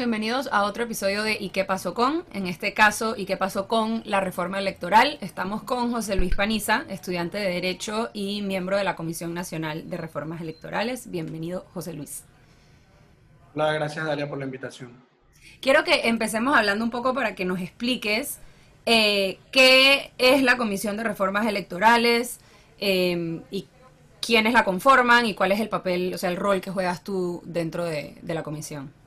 bienvenidos a otro episodio de ¿Y qué pasó con? En este caso, ¿Y qué pasó con la reforma electoral? Estamos con José Luis Paniza, estudiante de Derecho y miembro de la Comisión Nacional de Reformas Electorales. Bienvenido, José Luis. Hola, gracias Dalia por la invitación. Quiero que empecemos hablando un poco para que nos expliques eh, qué es la Comisión de Reformas Electorales eh, y quiénes la conforman y cuál es el papel, o sea, el rol que juegas tú dentro de la comisión.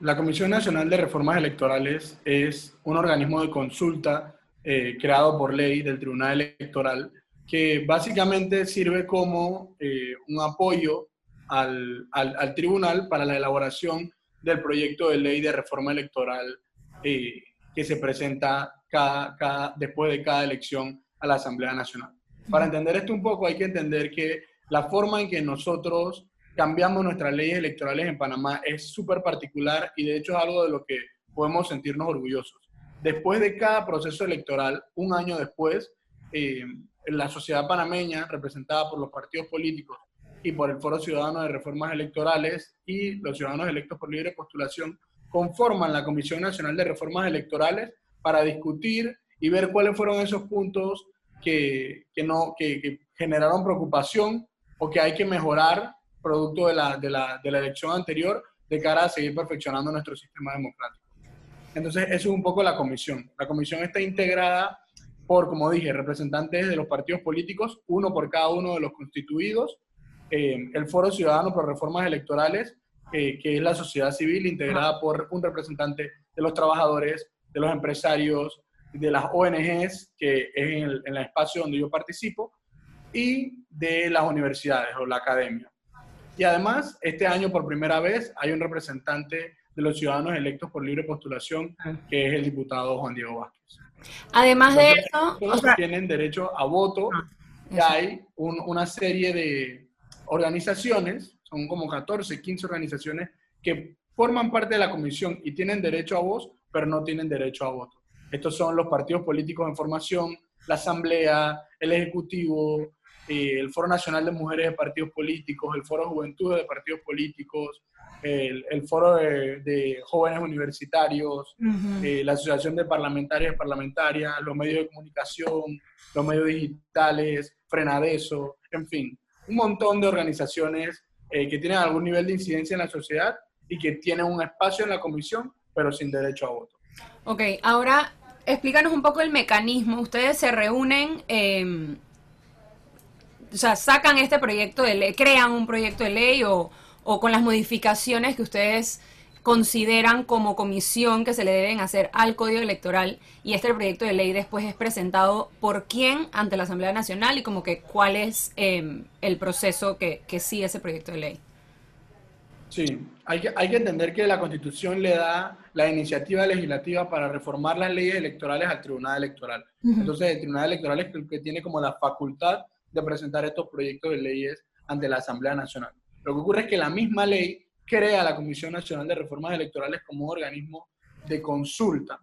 La Comisión Nacional de Reformas Electorales es un organismo de consulta eh, creado por ley del Tribunal Electoral que básicamente sirve como eh, un apoyo al, al, tribunal para la elaboración del proyecto de ley de reforma electoral eh, que se presenta cada, cada, después de cada elección a la Asamblea Nacional. Para entender esto un poco hay que entender que la forma en que nosotros cambiamos nuestras leyes electorales en Panamá es súper particular y de hecho es algo de lo que podemos sentirnos orgullosos. Después de cada proceso electoral, un año después, eh, la sociedad panameña, representada por los partidos políticos y por el Foro Ciudadano de Reformas Electorales y los ciudadanos electos por libre postulación, conforman la Comisión Nacional de Reformas Electorales para discutir y ver cuáles fueron esos puntos que, que no, que, que generaron preocupación o que hay que mejorar producto de la, de, la, de la elección anterior de cara a seguir perfeccionando nuestro sistema democrático. Entonces, eso es un poco la comisión. La comisión está integrada por, como dije, representantes de los partidos políticos, uno por cada uno de los constituidos, eh, el Foro Ciudadano por Reformas Electorales, eh, que es la sociedad civil integrada por un representante de los trabajadores, de los empresarios, de las ONGs, que es en el, en el espacio donde yo participo, y de las universidades o la academia. Y además, este año por primera vez hay un representante de los ciudadanos electos por libre postulación, ah. que es el diputado Juan Diego Vázquez. Además de eso... Todos tienen derecho a voto ah, y hay una serie de organizaciones, son como 14, 15 organizaciones que forman parte de la comisión y tienen derecho a voz, pero no tienen derecho a voto. Estos son los partidos políticos en formación, la asamblea, el ejecutivo, eh, el Foro Nacional de Mujeres de Partidos Políticos, el Foro Juventud de Partidos Políticos, el, Foro de, Jóvenes Universitarios, eh, la Asociación de Parlamentarias y Parlamentarias, los medios de comunicación, los medios digitales, Frenadeso, en fin, un montón de organizaciones eh, que tienen algún nivel de incidencia en la sociedad y que tienen un espacio en la comisión, pero sin derecho a voto. Ok, ahora explícanos un poco el mecanismo. Ustedes se reúnen em, o sea, sacan este proyecto de ley, crean un proyecto de ley o, con las modificaciones que ustedes consideran como comisión que se le deben hacer al Código Electoral y este proyecto de ley después es presentado por quién ante la Asamblea Nacional y como que cuál es em, el proceso que, que, sigue ese proyecto de ley. Sí, hay que, hay que entender que la Constitución le da la iniciativa legislativa para reformar las leyes electorales al Tribunal Electoral. Entonces, el Tribunal Electoral es el que tiene como la facultad de presentar estos proyectos de leyes ante la Asamblea Nacional. Lo que ocurre es que la misma ley crea la Comisión Nacional de Reformas Electorales como un organismo de consulta.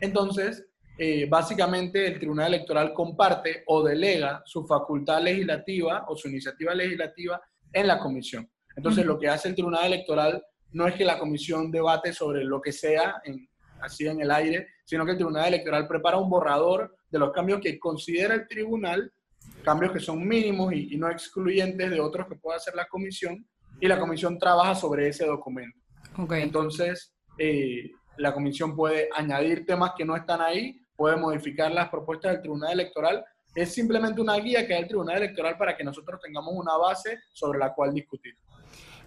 Entonces, eh, básicamente el Tribunal Electoral comparte o delega su facultad legislativa o su iniciativa legislativa en la comisión. Entonces, lo que hace el Tribunal Electoral no es que la comisión debate sobre lo que sea así en el aire, sino que el Tribunal Electoral prepara un borrador de los cambios que considera el tribunal cambios que son mínimos y, no excluyentes de otros que pueda hacer la comisión, y la comisión trabaja sobre ese documento. Entonces, eh, la comisión puede añadir temas que no están ahí, puede modificar las propuestas del Tribunal Electoral. Es simplemente una guía que da el Tribunal Electoral para que nosotros tengamos una base sobre la cual discutir.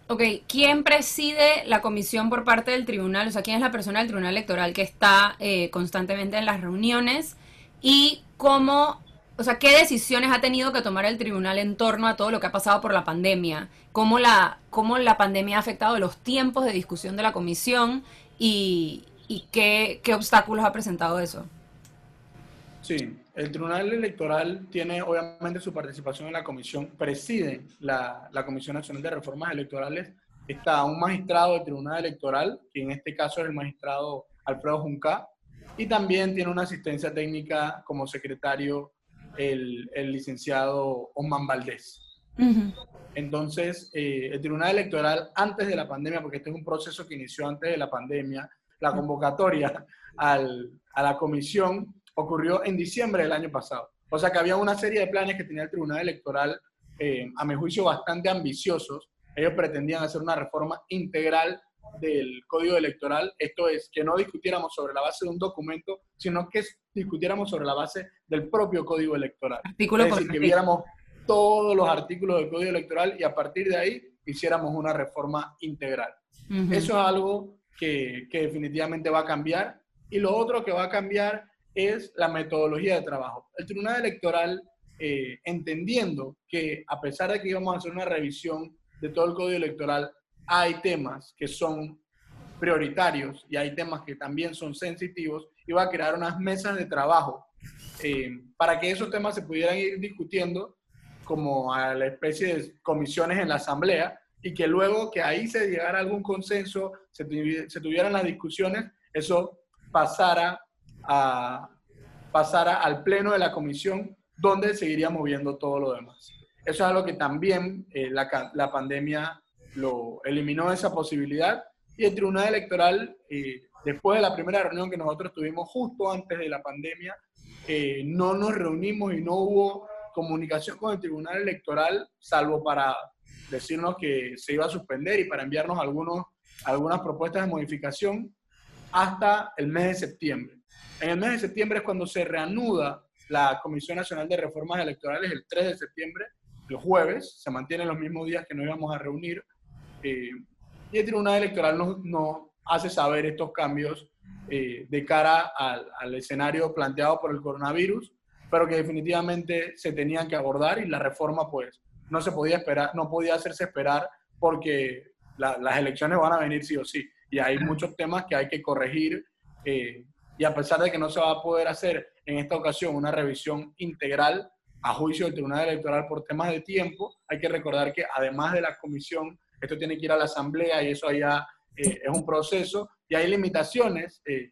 Ok, ¿quién preside la comisión por parte del tribunal? O sea, ¿quién es la persona del tribunal electoral que está eh, constantemente en las reuniones? ¿Y cómo o sea, ¿qué decisiones ha tenido que tomar el tribunal en torno a todo lo que ha pasado por la pandemia? ¿Cómo la, cómo la pandemia ha afectado los tiempos de discusión de la comisión y, qué, obstáculos ha presentado eso? Sí, el Tribunal Electoral tiene obviamente su participación en la comisión, preside la, la Comisión Nacional de Reformas Electorales, está un magistrado del Tribunal Electoral, que en este caso es el magistrado Alfredo Junca, y también tiene una asistencia técnica como secretario el, licenciado Oman Valdés. Entonces, eh, el Tribunal Electoral, antes de la pandemia, porque este es un proceso que inició antes de la pandemia, la convocatoria al, a la comisión ocurrió en diciembre del año pasado. O sea que había una serie de planes que tenía el Tribunal Electoral, eh, a mi juicio, bastante ambiciosos. Ellos pretendían hacer una reforma integral del código electoral, esto es, que no discutiéramos sobre la base de un documento, sino que discutiéramos sobre la base del propio código electoral. Artículo es decir, que viéramos todos los artículos del código electoral y a partir de ahí hiciéramos una reforma integral. Eso es algo que, que definitivamente va a cambiar. Y lo otro que va a cambiar es la metodología de trabajo. El Tribunal Electoral, eh, entendiendo que a pesar de que íbamos a hacer una revisión de todo el código electoral, hay temas que son prioritarios y hay temas que también son sensitivos, y va a crear unas mesas de trabajo eh, para que esos temas se pudieran ir discutiendo como a la especie de comisiones en la asamblea y que luego que ahí se llegara algún consenso, se, se tuvieran las discusiones, eso pasara a, pasara al pleno de la comisión, donde seguiría moviendo todo lo demás. Eso es algo que también eh, la, la, pandemia eliminó esa posibilidad y el Tribunal Electoral, eh, después de la primera reunión que nosotros tuvimos justo antes de la pandemia, eh, no nos reunimos y no hubo comunicación con el Tribunal Electoral, salvo para decirnos que se iba a suspender y para enviarnos algunas propuestas de modificación hasta el mes de septiembre. En el mes de septiembre es cuando se reanuda la Comisión Nacional de Reformas Electorales, el 3 de septiembre, los jueves, se mantienen los mismos días que nos íbamos a reunir. Eh, y el Tribunal Electoral nos, hace saber estos cambios eh, de cara al, al, escenario planteado por el coronavirus, pero que definitivamente se tenían que abordar y la reforma pues no se podía esperar, no podía hacerse esperar porque las elecciones van a venir sí o sí. Y hay muchos temas que hay que corregir eh, y a pesar de que no se va a poder hacer en esta ocasión una revisión integral a juicio del Tribunal Electoral por temas de tiempo, hay que recordar que además de la comisión, esto tiene que ir a la Asamblea y eso allá eh, es un proceso y hay limitaciones eh,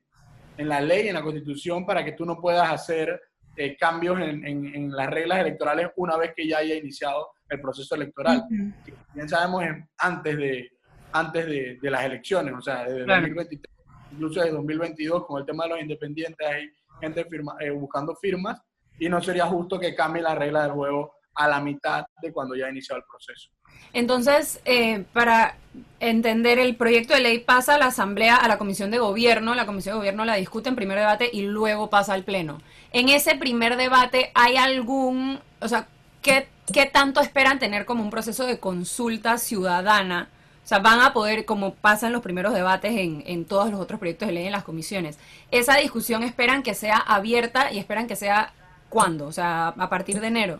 en la ley, en la Constitución, para que tú no puedas hacer eh, cambios en, en, las reglas electorales una vez que ya haya iniciado el proceso electoral. Bien sabemos, antes de, antes de, de las elecciones, o sea, desde 2023 incluso de 2022 con el tema de los independientes, hay gente firma, eh, buscando firmas y no sería justo que cambie la regla del juego a la mitad de cuando ya ha iniciado el proceso. Entonces, eh, para entender, el proyecto de ley pasa a la Asamblea, a la Comisión de Gobierno, la Comisión de Gobierno la discute en primer debate y luego pasa al Pleno. En ese primer debate, ¿hay algún, o sea, qué, qué tanto esperan tener como un proceso de consulta ciudadana? O sea, van a poder, como pasa en los primeros debates en, en todos los otros proyectos de ley en las comisiones, esa discusión esperan que sea abierta y esperan que sea cuándo, o sea, a partir de enero.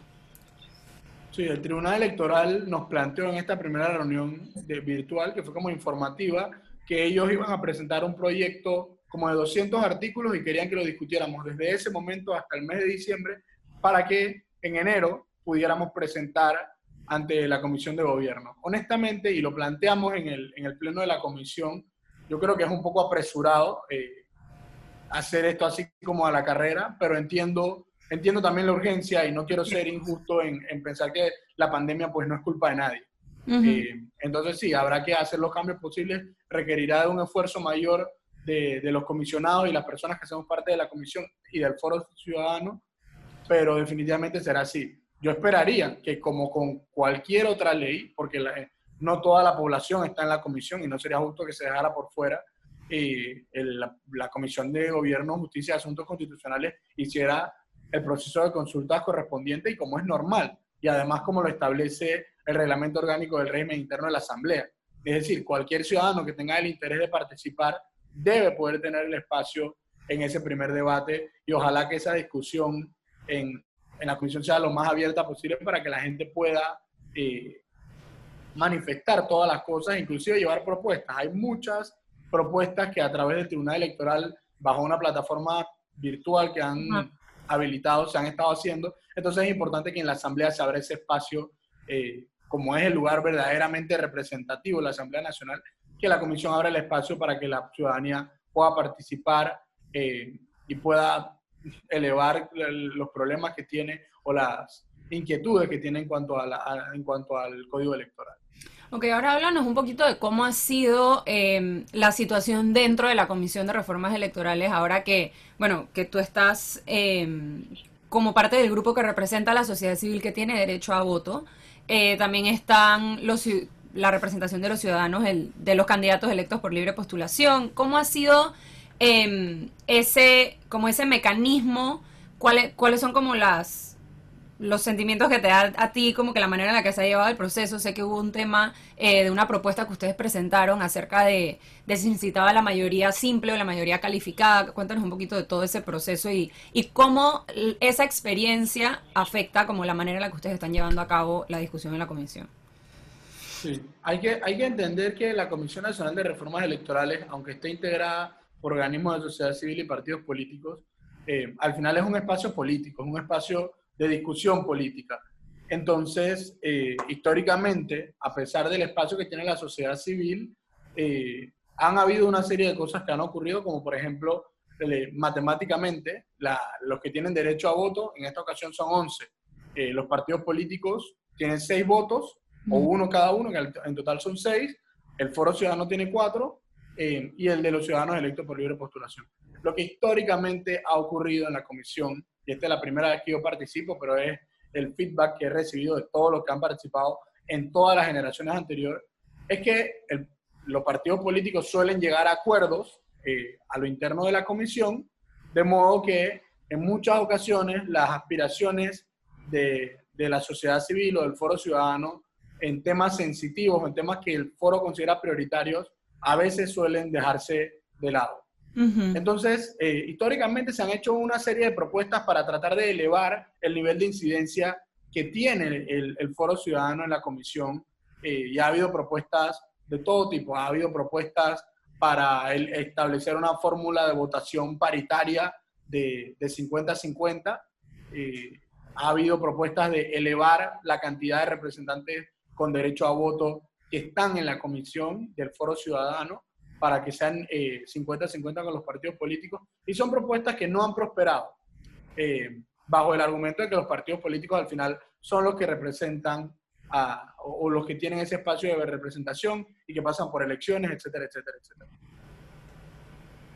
Sí, el Tribunal Electoral nos planteó en esta primera reunión de virtual, que fue como informativa, que ellos iban a presentar un proyecto como de 200 artículos y querían que lo discutiéramos desde ese momento hasta el mes de diciembre para que en enero pudiéramos presentar ante la Comisión de Gobierno. Honestamente, y lo planteamos en el, en el Pleno de la Comisión, yo creo que es un poco apresurado eh, hacer esto así como a la carrera, pero entiendo, entiendo también la urgencia y no quiero ser injusto en, en pensar que la pandemia pues no es culpa de nadie. Eh, entonces sí, habrá que hacer los cambios posibles, requerirá de un esfuerzo mayor de, de, los comisionados y las personas que somos parte de la comisión y del foro ciudadano, pero definitivamente será así. Yo esperaría que como con cualquier otra ley, porque no toda la población está en la comisión y no sería justo que se dejara por fuera, eh, la, Comisión de Gobierno, Justicia y Asuntos Constitucionales hiciera el proceso de consultas correspondiente y como es normal, y además como lo establece el reglamento orgánico del régimen interno de la Asamblea. Es decir, cualquier ciudadano que tenga el interés de participar debe poder tener el espacio en ese primer debate y ojalá que esa discusión en, en la comisión sea lo más abierta posible para que la gente pueda eh, manifestar todas las cosas, inclusive llevar propuestas. Hay muchas propuestas que a través del Tribunal Electoral, bajo una plataforma virtual que han habilitado, se han estado haciendo. Entonces es importante que en la Asamblea se abra ese espacio, eh, como es el lugar verdaderamente representativo la Asamblea Nacional, que la Comisión abra el espacio para que la ciudadanía pueda participar eh, y pueda elevar los problemas que tiene o las, inquietudes que tiene en cuanto, a en cuanto al código electoral. Ok, ahora háblanos un poquito de cómo ha sido em, la situación dentro de la Comisión de Reformas Electorales ahora que, bueno, que tú estás em, como parte del grupo que representa a la sociedad civil que tiene derecho a voto. Eh, también están los, la representación de los ciudadanos, de los candidatos electos por libre postulación. ¿Cómo ha sido em, ese, como ese mecanismo? ¿Cuáles, ¿Cuáles son como las los sentimientos que te da a ti, como que la manera en la que se ha llevado el proceso. Sé que hubo un tema eh, de una propuesta que ustedes presentaron acerca de, de si incitaba la mayoría simple o la mayoría calificada. Cuéntanos un poquito de todo ese proceso y, y cómo esa experiencia afecta como la manera en la que ustedes están llevando a cabo la discusión en la comisión. Sí, hay que, hay que entender que la Comisión Nacional de Reformas Electorales, aunque esté integrada por organismos de sociedad civil y partidos políticos, eh, al final es un espacio político, es un espacio de discusión política. Entonces, eh, históricamente, a pesar del espacio que tiene la sociedad civil, eh, han habido una serie de cosas que han ocurrido, como por ejemplo, matemáticamente, los que tienen derecho a voto, en esta ocasión son 11. Eh, los partidos políticos tienen 6 votos, o uno cada uno, que en total son 6. El Foro Ciudadano tiene 4, y el de los ciudadanos electos por libre postulación. Lo que históricamente ha ocurrido en la comisión y esta es la primera vez que yo participo, pero es el feedback que he recibido de todos los que han participado en todas las generaciones anteriores, es que los partidos políticos suelen llegar a acuerdos eh, a lo interno de la comisión, de modo que en muchas ocasiones las aspiraciones de, de la sociedad civil o del foro ciudadano en temas sensitivos, en temas que el foro considera prioritarios, a veces suelen dejarse de lado. Entonces, eh, históricamente se han hecho una serie de propuestas para tratar de elevar el nivel de incidencia que tiene el, foro ciudadano en la comisión. Eh, y ha habido propuestas de todo tipo. Ha habido propuestas para establecer una fórmula de votación paritaria de 50-50. Eh, ha habido propuestas de elevar la cantidad de representantes con derecho a voto que están en la comisión del foro ciudadano para que sean 50-50 eh, con los partidos políticos. Y son propuestas que no han prosperado, eh, bajo el argumento de que los partidos políticos al final son los que representan a, o, los que tienen ese espacio de representación y que pasan por elecciones, etcétera, etcétera, etcétera.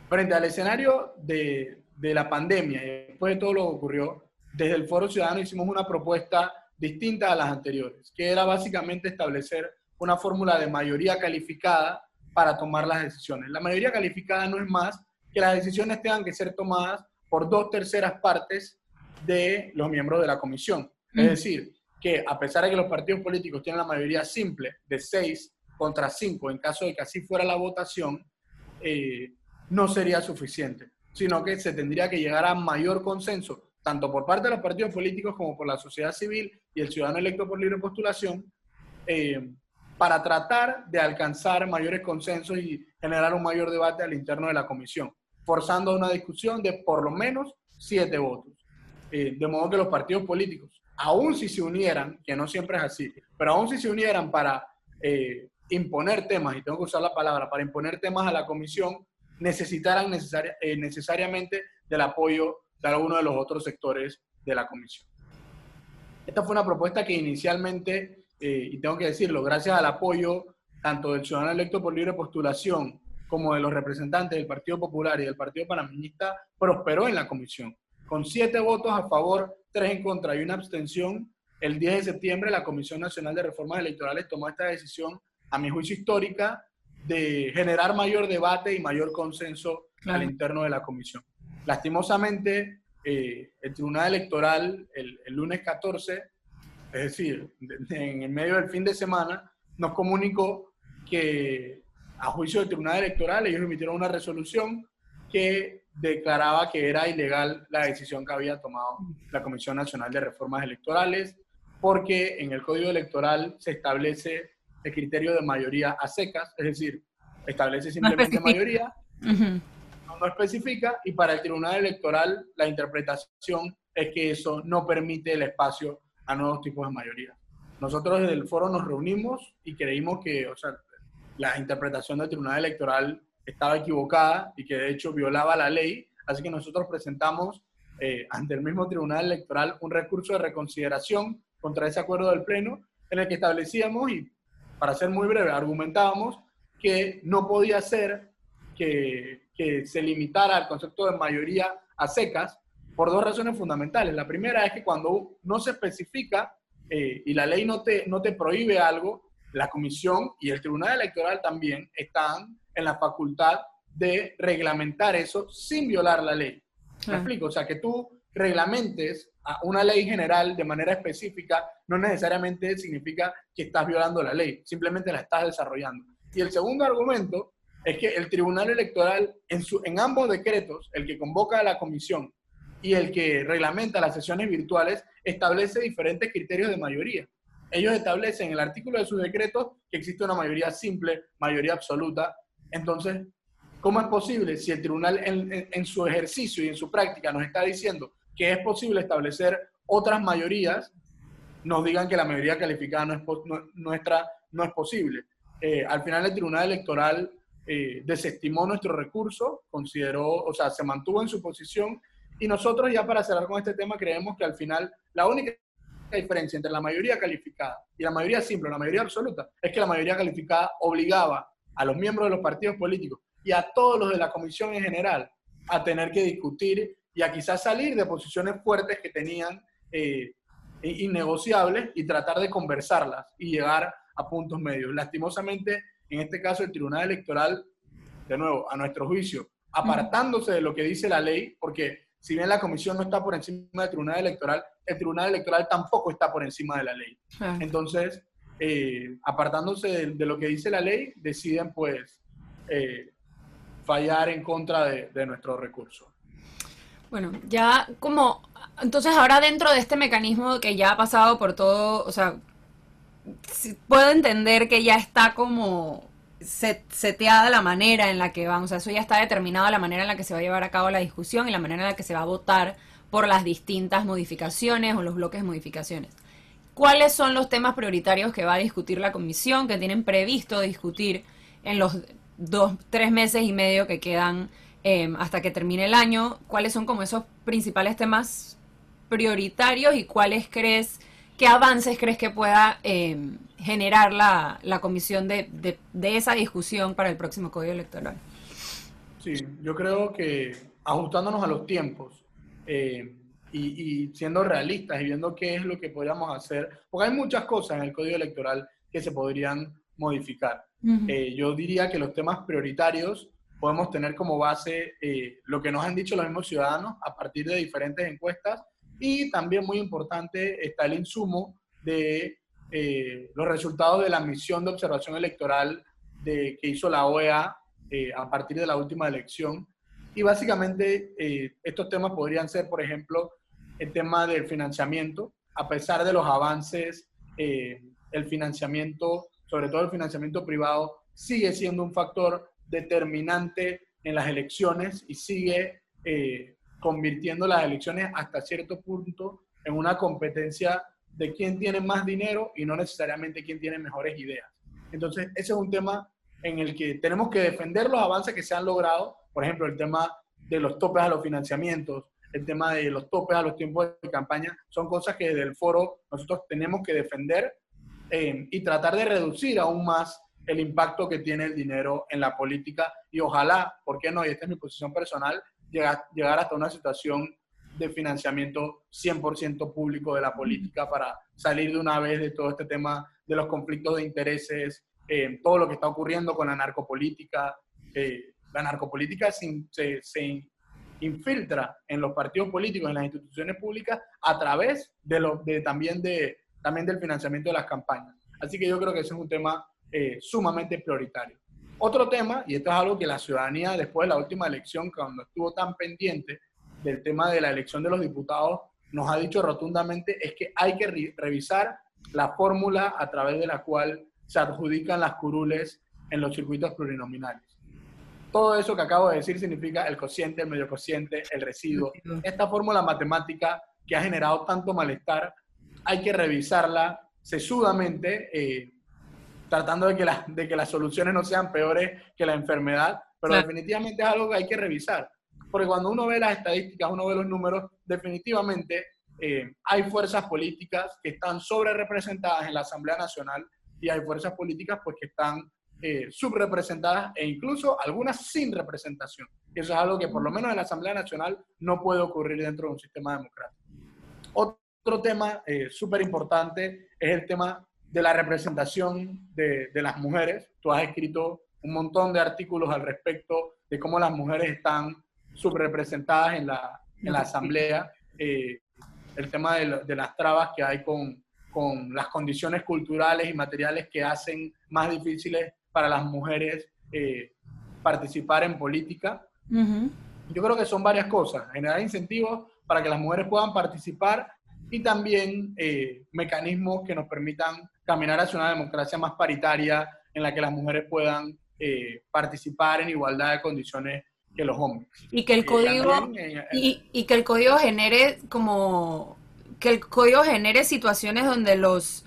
Frente al escenario de, de la pandemia y después de todo lo que ocurrió, desde el Foro Ciudadano hicimos una propuesta distinta a las anteriores, que era básicamente establecer una fórmula de mayoría calificada para tomar las decisiones. La mayoría calificada no es más que las decisiones tengan que ser tomadas por dos terceras partes de los miembros de la comisión. Es mm. decir, que a pesar de que los partidos políticos tienen la mayoría simple de seis contra cinco, en caso de que así fuera la votación, eh, no sería suficiente, sino que se tendría que llegar a mayor consenso, tanto por parte de los partidos políticos como por la sociedad civil y el ciudadano electo por libre postulación, eh, para tratar de alcanzar mayores consensos y generar un mayor debate al interno de la comisión, forzando una discusión de por lo menos siete votos. Eh, de modo que los partidos políticos, aun si se unieran, que no siempre es así, pero aun si se unieran para eh, imponer temas, y tengo que usar la palabra, para imponer temas a la comisión, necesitaran eh, necesariamente del apoyo de alguno de los otros sectores de la comisión. Esta fue una propuesta que inicialmente eh, y tengo que decirlo, gracias al apoyo tanto del ciudadano electo por libre postulación como de los representantes del Partido Popular y del Partido Panameñista, prosperó en la comisión. Con siete votos a favor, tres en contra y una abstención, el 10 de septiembre la Comisión Nacional de Reformas Electorales tomó esta decisión, a mi juicio histórica, de generar mayor debate y mayor consenso al interno de la comisión. Lastimosamente, eh, el Tribunal Electoral el, el lunes 14 es decir, en el medio del fin de semana, nos comunicó que a juicio del Tribunal Electoral ellos emitieron una resolución que declaraba que era ilegal la decisión que había tomado la Comisión Nacional de Reformas Electorales, porque en el Código Electoral se establece el criterio de mayoría a secas, es decir, establece simplemente mayoría, no, no especifica, y para el Tribunal Electoral la interpretación es que eso no permite el espacio a nuevos tipos de mayoría. Nosotros desde el foro nos reunimos y creímos que, o sea, la interpretación del Tribunal Electoral estaba equivocada y que de hecho violaba la ley, así que nosotros presentamos eh, ante el mismo Tribunal Electoral un recurso de reconsideración contra ese acuerdo del Pleno, en el que establecíamos, y para ser muy breve, argumentábamos que no podía ser que, que se limitara el concepto de mayoría a secas por dos razones fundamentales. La primera es que cuando no se especifica eh, y la ley no te, no te prohíbe algo, la comisión y el tribunal electoral también están en la facultad de reglamentar eso sin violar la ley. ¿Me explico? O sea, que tú reglamentes a una ley general de manera específica no necesariamente significa que estás violando la ley, simplemente la estás desarrollando. Y el segundo argumento es que el Tribunal Electoral, en, su, en ambos decretos, el que convoca a la comisión y el que reglamenta las sesiones virtuales, establece diferentes criterios de mayoría. Ellos establecen en el artículo de sus decretos que existe una mayoría simple, mayoría absoluta. Entonces, ¿cómo es posible si el tribunal en, su ejercicio y en su práctica nos está diciendo que es posible establecer otras mayorías, nos digan que la mayoría calificada no es, nuestra no es posible? Eh, al final el tribunal electoral eh, desestimó nuestro recurso, consideró, o sea, se mantuvo en su posición y nosotros ya para cerrar con este tema creemos que al final la única diferencia entre la mayoría calificada y la mayoría simple, la mayoría absoluta, es que la mayoría calificada obligaba a los miembros de los partidos políticos y a todos los de la comisión en general a tener que discutir y a quizás salir de posiciones fuertes que tenían eh, innegociables y tratar de conversarlas y llegar a puntos medios. Lastimosamente, en este caso, el Tribunal Electoral, de nuevo, a nuestro juicio, apartándose de lo que dice la ley, porque si bien la comisión no está por encima del Tribunal Electoral, el Tribunal Electoral tampoco está por encima de la ley. Entonces, eh, apartándose de, lo que dice la ley, deciden pues eh, fallar en contra de, nuestro recurso. Bueno, ya como, entonces ahora dentro de este mecanismo que ya ha pasado por todo, o sea, puedo entender que ya está como seteada la manera en la que van, o sea, eso ya está determinado la manera en la que se va a llevar a cabo la discusión y la manera en la que se va a votar por las distintas modificaciones o los bloques de modificaciones. ¿Cuáles son los temas prioritarios que va a discutir la comisión, que tienen previsto discutir en los dos, tres meses y medio que quedan em, hasta que termine el año? ¿Cuáles son como esos principales temas prioritarios y cuáles crees ¿Qué avances crees que pueda em, generar la, comisión de, esa discusión para el próximo Código Electoral? Sí, yo creo que ajustándonos a los tiempos eh, y, siendo realistas y viendo qué es lo que podríamos hacer, porque hay muchas cosas en el Código Electoral que se podrían modificar. Eh, yo diría que los temas prioritarios podemos tener como base eh, lo que nos han dicho los mismos ciudadanos a partir de diferentes encuestas y también muy importante está el insumo de eh, los resultados de la misión de observación electoral de, que hizo la OEA eh, a partir de la última elección. Y básicamente eh, estos temas podrían ser, por ejemplo, el tema del financiamiento. A pesar de los avances, el financiamiento, sobre todo el financiamiento privado, sigue siendo un factor determinante en las elecciones y sigue convirtiendo las elecciones hasta cierto punto en una competencia de quién tiene más dinero y no necesariamente quién tiene mejores ideas. Entonces, ese es un tema en el que tenemos que defender los avances que se han logrado, por ejemplo, el tema de los topes a los financiamientos, el tema de los topes a los tiempos de campaña, son cosas que desde el foro nosotros tenemos que defender eh, y tratar de reducir aún más el impacto que tiene el dinero en la política y ojalá, ¿por qué no? Y esta es mi posición personal, llegar, llegar hasta una situación de financiamiento 100% público de la política para salir de una vez de todo este tema de los conflictos de intereses, eh, todo lo que está ocurriendo con la narcopolítica. Eh, la narcopolítica se, se, infiltra en los partidos políticos, en las instituciones públicas, a través de, lo, de, también, de también del financiamiento de las campañas. Así que yo creo que ese es un tema eh, sumamente prioritario. Otro tema, y esto es algo que la ciudadanía después de la última elección, cuando estuvo tan pendiente del tema de la elección de los diputados, nos ha dicho rotundamente, es que hay que revisar la fórmula a través de la cual se adjudican las curules en los circuitos plurinominales. Todo eso que acabo de decir significa el cociente, el medio cociente, el residuo. Esta fórmula matemática que ha generado tanto malestar, hay que revisarla sesudamente eh, tratando de que, de que las soluciones no sean peores que la enfermedad, pero definitivamente es algo que hay que revisar. Porque cuando uno ve las estadísticas, uno ve los números, definitivamente eh, hay fuerzas políticas que están sobre representadas en la Asamblea Nacional y hay fuerzas políticas pues que están eh, subrepresentadas e incluso algunas sin representación. Eso es algo que por lo menos en la Asamblea Nacional no puede ocurrir dentro de un sistema democrático. Otro tema eh, súper importante es el tema de la representación de, de, las mujeres. Tú has escrito un montón de artículos al respecto de cómo las mujeres están subrepresentadas en la, en la Asamblea. Eh, el tema de, de, las trabas que hay con, con las condiciones culturales y materiales que hacen más difíciles para las mujeres eh, participar en política. Yo creo que son varias cosas. Generar incentivos para que las mujeres puedan participar y también eh, mecanismos que nos permitan caminar hacia una democracia más paritaria en la que las mujeres puedan eh, participar en igualdad de condiciones que los hombres. Y que el código y, y, que el código genere como que el código genere situaciones donde los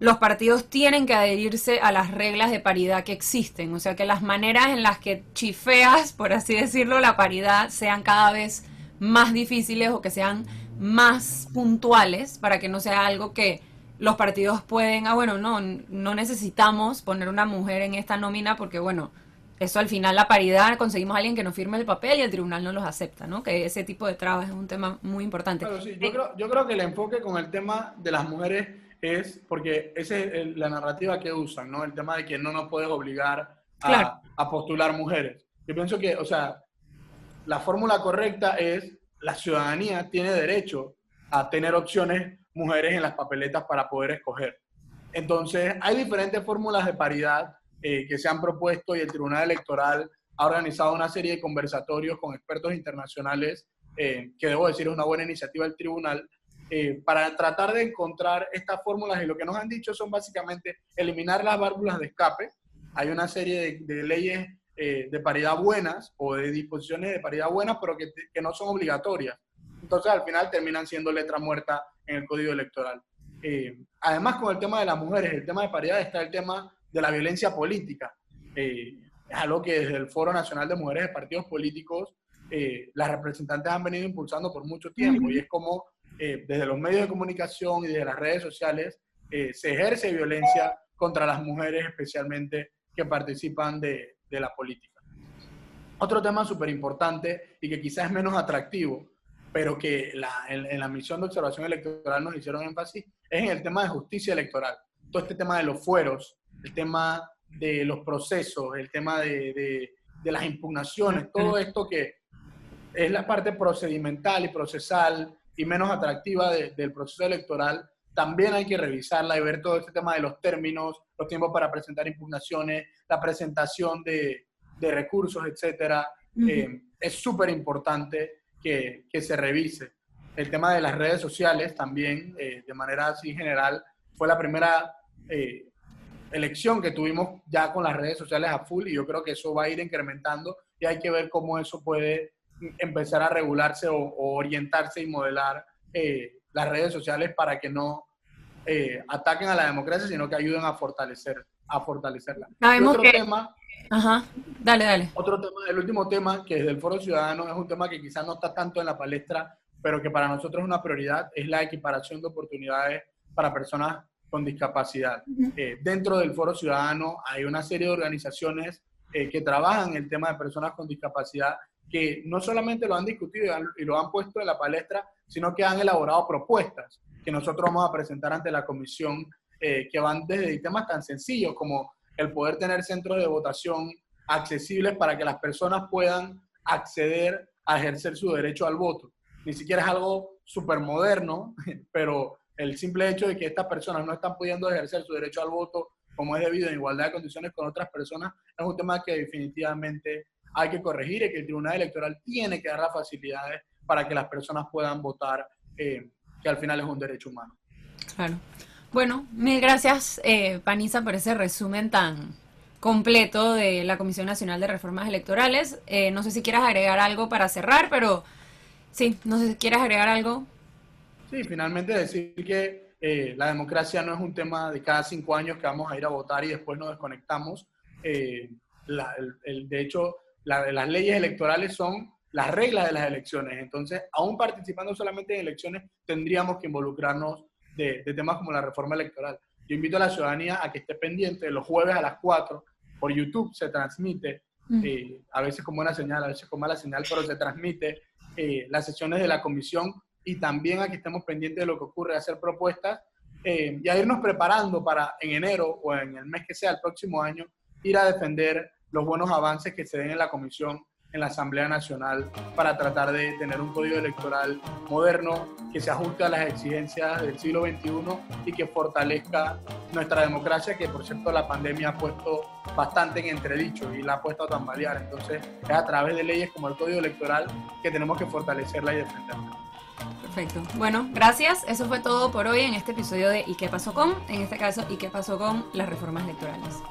los partidos tienen que adherirse a las reglas de paridad que existen, o sea que las maneras en las que chifeas, por así decirlo, la paridad sean cada vez más difíciles o que sean más puntuales para que no sea algo que los partidos pueden, ah, bueno, no, no necesitamos poner una mujer en esta nómina porque, bueno, eso al final la paridad, conseguimos a alguien que nos firme el papel y el tribunal no los acepta, ¿no? Que ese tipo de trabas es un tema muy importante. yo, creo, yo creo que el enfoque con el tema de las mujeres es porque esa es la narrativa que usan, ¿no? El tema de que no nos puedes obligar a, a postular mujeres. Yo pienso que, o sea, la fórmula correcta es la ciudadanía tiene derecho a tener opciones mujeres en las papeletas para poder escoger. Entonces, hay diferentes fórmulas de paridad eh, que se han propuesto y el Tribunal Electoral ha organizado una serie de conversatorios con expertos internacionales, eh, que debo decir es una buena iniciativa del tribunal, eh, para tratar de encontrar estas fórmulas y lo que nos han dicho son básicamente eliminar las válvulas de escape. Hay una serie de, leyes de paridad buenas o de disposiciones de paridad buenas, pero que, que, no son obligatorias. Entonces, al final terminan siendo letra muerta en el código electoral. además, con el tema de las mujeres, el tema de paridad está el tema de la violencia política. Eh, es algo que desde el Foro Nacional de Mujeres de Partidos Políticos eh, las representantes han venido impulsando por mucho tiempo y es como eh, desde los medios de comunicación y desde las redes sociales se ejerce violencia contra las mujeres especialmente que participan de, de la política. Otro tema súper importante y que quizás es menos atractivo, pero que en, la misión de observación electoral nos hicieron énfasis, es en el tema de justicia electoral. Todo este tema de los fueros, el tema de los procesos, el tema de, las impugnaciones, todo esto que es la parte procedimental y procesal y menos atractiva del proceso electoral, también hay que revisarla y ver todo este tema de los términos, los tiempos para presentar impugnaciones, la presentación de, de recursos, etcétera. Eh, es súper importante que, que, se revise. El tema de las redes sociales también, eh, de manera así general, fue la primera eh, elección que tuvimos ya con las redes sociales a full y yo creo que eso va a ir incrementando y hay que ver cómo eso puede empezar a regularse o, orientarse y modelar eh, las redes sociales para que no eh, ataquen a la democracia, sino que ayuden a fortalecer a fortalecerla. otro tema, Ajá, dale, dale. Otro tema, el último tema, que desde el Foro Ciudadano es un tema que quizás no está tanto en la palestra, pero que para nosotros es una prioridad, es la equiparación de oportunidades para personas con discapacidad. Eh, dentro del Foro Ciudadano hay una serie de organizaciones eh, que trabajan el tema de personas con discapacidad que no solamente lo han discutido y lo han puesto en la palestra, sino que han elaborado propuestas que nosotros vamos a presentar ante la comisión eh, que van desde temas tan sencillos como el poder tener centros de votación accesibles para que las personas puedan acceder a ejercer su derecho al voto. Ni siquiera es algo súper moderno, pero el simple hecho de que estas personas no están pudiendo ejercer su derecho al voto como es debido en igualdad de condiciones con otras personas, es un tema que definitivamente hay que corregir y que el Tribunal Electoral tiene que dar las facilidades para que las personas puedan votar, eh, que al final es un derecho humano. Claro. Bueno, mil gracias, eh, Panisa, por ese resumen tan completo de la Comisión Nacional de Reformas Electorales. Eh, no sé si quieras agregar algo para cerrar, pero sí, no sé si quieres agregar algo. Sí, finalmente decir que eh, la democracia no es un tema de cada cinco años que vamos a ir a votar y después nos desconectamos. Eh, el, de hecho, las leyes electorales son las reglas de las elecciones. Entonces, aún participando solamente en elecciones, tendríamos que involucrarnos de, temas como la reforma electoral. Yo invito a la ciudadanía a que esté pendiente los jueves a las 4 por YouTube se transmite, mm. eh, a veces con buena señal, a veces con mala señal, pero se transmite eh, las sesiones de la comisión y también a que estemos pendientes de lo que ocurre, hacer propuestas eh, y a irnos preparando para en enero o en el mes que sea el próximo año ir a defender los buenos avances que se den en la comisión en la Asamblea Nacional para tratar de tener un código electoral moderno que se ajuste a las exigencias del siglo XXI y que fortalezca nuestra democracia, que por cierto la pandemia ha puesto bastante en entredicho y la ha puesto a tambalear. Entonces es a través de leyes como el código electoral que tenemos que fortalecerla y defenderla. Perfecto. Bueno, gracias. Eso fue todo por hoy en este episodio de ¿Y qué pasó con? En este caso, ¿Y qué pasó con las reformas electorales?